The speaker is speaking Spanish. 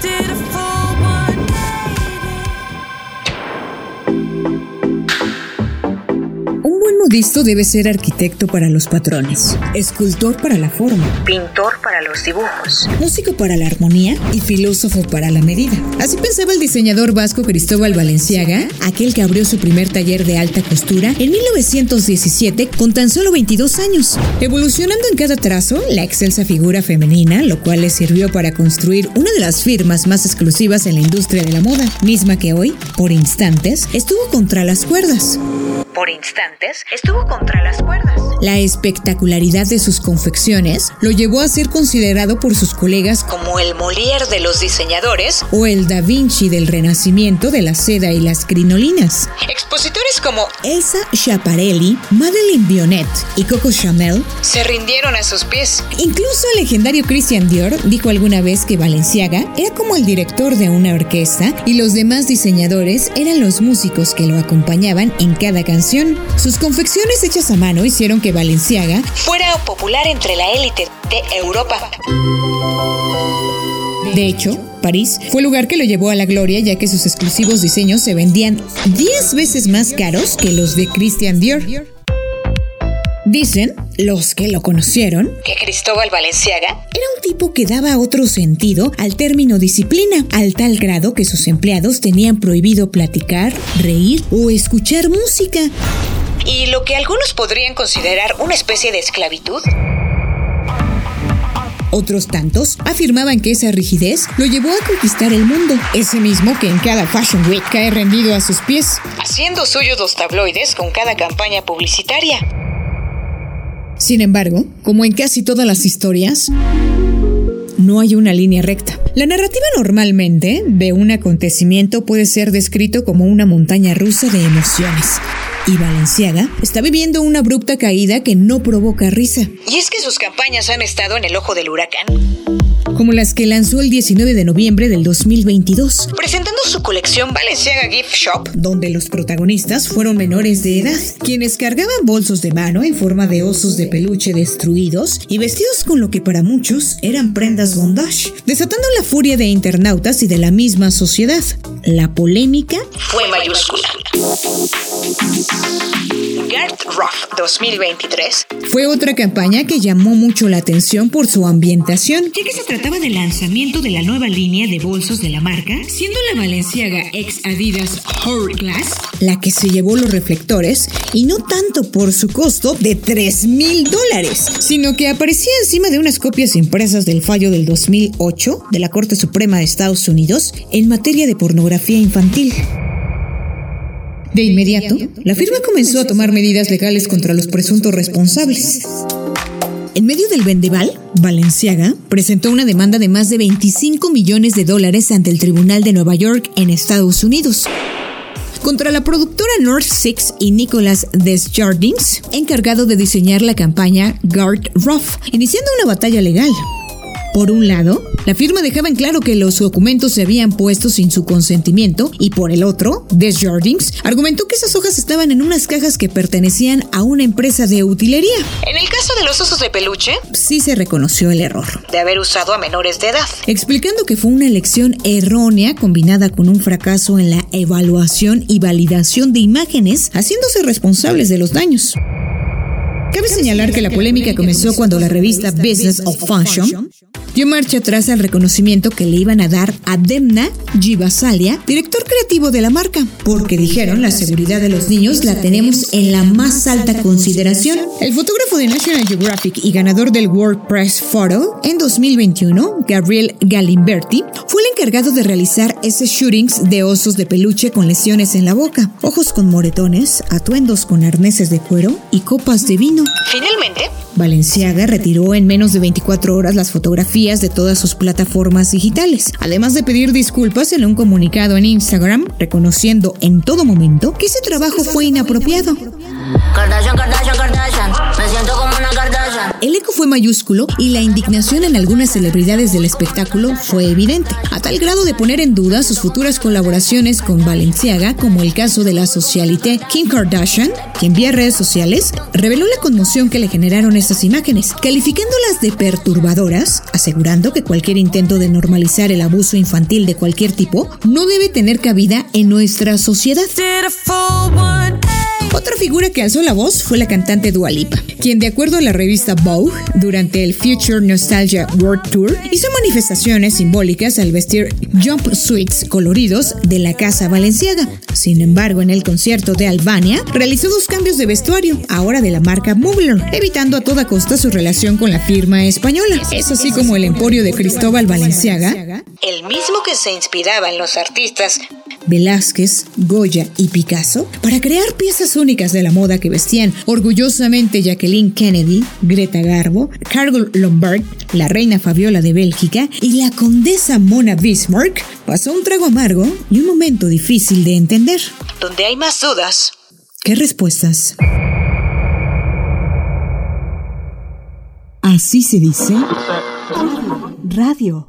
did modisto debe ser arquitecto para los patrones, escultor para la forma, pintor para los dibujos, músico para la armonía y filósofo para la medida. Así pensaba el diseñador vasco Cristóbal Valenciaga, aquel que abrió su primer taller de alta costura en 1917 con tan solo 22 años, evolucionando en cada trazo la excelsa figura femenina, lo cual le sirvió para construir una de las firmas más exclusivas en la industria de la moda, misma que hoy, por instantes, estuvo contra las cuerdas por instantes, estuvo contra las cuerdas. La espectacularidad de sus confecciones lo llevó a ser considerado por sus colegas como el Molière de los diseñadores o el Da Vinci del renacimiento de la seda y las crinolinas. Expositores como Elsa Schiaparelli, Madeleine Bionnet y Coco Chanel se rindieron a sus pies. Incluso el legendario Christian Dior dijo alguna vez que Valenciaga era como el director de una orquesta y los demás diseñadores eran los músicos que lo acompañaban en cada canción sus confecciones hechas a mano hicieron que Valenciaga fuera popular entre la élite de Europa. De hecho, París fue el lugar que lo llevó a la gloria ya que sus exclusivos diseños se vendían 10 veces más caros que los de Christian Dior. Dicen, los que lo conocieron, que Cristóbal Valenciaga era un tipo que daba otro sentido al término disciplina, al tal grado que sus empleados tenían prohibido platicar, reír o escuchar música. ¿Y lo que algunos podrían considerar una especie de esclavitud? Otros tantos afirmaban que esa rigidez lo llevó a conquistar el mundo, ese mismo que en cada Fashion Week cae rendido a sus pies, haciendo suyos los tabloides con cada campaña publicitaria. Sin embargo, como en casi todas las historias, no hay una línea recta. La narrativa normalmente de un acontecimiento puede ser descrito como una montaña rusa de emociones. Y Valenciaga está viviendo una abrupta caída que no provoca risa. Y es que sus campañas han estado en el ojo del huracán como las que lanzó el 19 de noviembre del 2022, presentando su colección Balenciaga Gift Shop, donde los protagonistas fueron menores de edad, quienes cargaban bolsos de mano en forma de osos de peluche destruidos y vestidos con lo que para muchos eran prendas bondage, desatando la furia de internautas y de la misma sociedad. La polémica fue mayúscula. Gert Rough 2023 fue otra campaña que llamó mucho la atención por su ambientación, ya que se trataba del lanzamiento de la nueva línea de bolsos de la marca, siendo la Valenciaga ex Adidas Hourglass la que se llevó los reflectores y no tanto por su costo de 3 mil dólares, sino que aparecía encima de unas copias impresas del fallo del 2008 de la Corte Suprema de Estados Unidos en materia de pornografía infantil. De inmediato, la firma comenzó a tomar medidas legales contra los presuntos responsables. En medio del vendeval, Valenciaga presentó una demanda de más de 25 millones de dólares ante el Tribunal de Nueva York en Estados Unidos contra la productora North Six y Nicholas Desjardins, encargado de diseñar la campaña Guard Rough, iniciando una batalla legal. Por un lado, la firma dejaba en claro que los documentos se habían puesto sin su consentimiento y por el otro, Desjardins argumentó que esas hojas estaban en unas cajas que pertenecían a una empresa de utilería. En el caso de los osos de peluche, sí se reconoció el error. De haber usado a menores de edad. Explicando que fue una elección errónea combinada con un fracaso en la evaluación y validación de imágenes, haciéndose responsables de los daños. Cabe señalar que la polémica comenzó cuando la revista Business of Fashion dio marcha atrás al reconocimiento que le iban a dar a Demna Givasalia, director creativo de la marca, porque dijeron la seguridad de los niños la tenemos en la más alta consideración. El fotógrafo de National Geographic y ganador del World Press Photo en 2021, Gabriel Galimberti, fue encargado de realizar ese shootings de osos de peluche con lesiones en la boca, ojos con moretones, atuendos con arneses de cuero y copas de vino. Finalmente, Valenciaga retiró en menos de 24 horas las fotografías de todas sus plataformas digitales, además de pedir disculpas en un comunicado en Instagram, reconociendo en todo momento que ese trabajo fue inapropiado. Kardashian, Kardashian, Kardashian. El eco fue mayúsculo y la indignación en algunas celebridades del espectáculo fue evidente, a tal grado de poner en duda sus futuras colaboraciones con Balenciaga, como el caso de la socialité Kim Kardashian, quien vía redes sociales reveló la conmoción que le generaron estas imágenes, calificándolas de perturbadoras, asegurando que cualquier intento de normalizar el abuso infantil de cualquier tipo no debe tener cabida en nuestra sociedad. Otra figura que alzó la voz fue la cantante Dua Lipa, quien de acuerdo a la revista Vogue, durante el Future Nostalgia World Tour, hizo manifestaciones simbólicas al vestir jumpsuits coloridos de la casa valenciaga. Sin embargo, en el concierto de Albania, realizó dos cambios de vestuario, ahora de la marca Mugler, evitando a toda costa su relación con la firma española. Es así como el emporio de Cristóbal Valenciaga, el mismo que se inspiraba en los artistas Velázquez, Goya y Picasso para crear piezas únicas de la moda que vestían orgullosamente Jacqueline Kennedy, Greta Garbo, Carol Lombard, la reina Fabiola de Bélgica y la condesa Mona Bismarck, pasó un trago amargo y un momento difícil de entender. Donde hay más dudas. ¿Qué respuestas? Así se dice. Radio.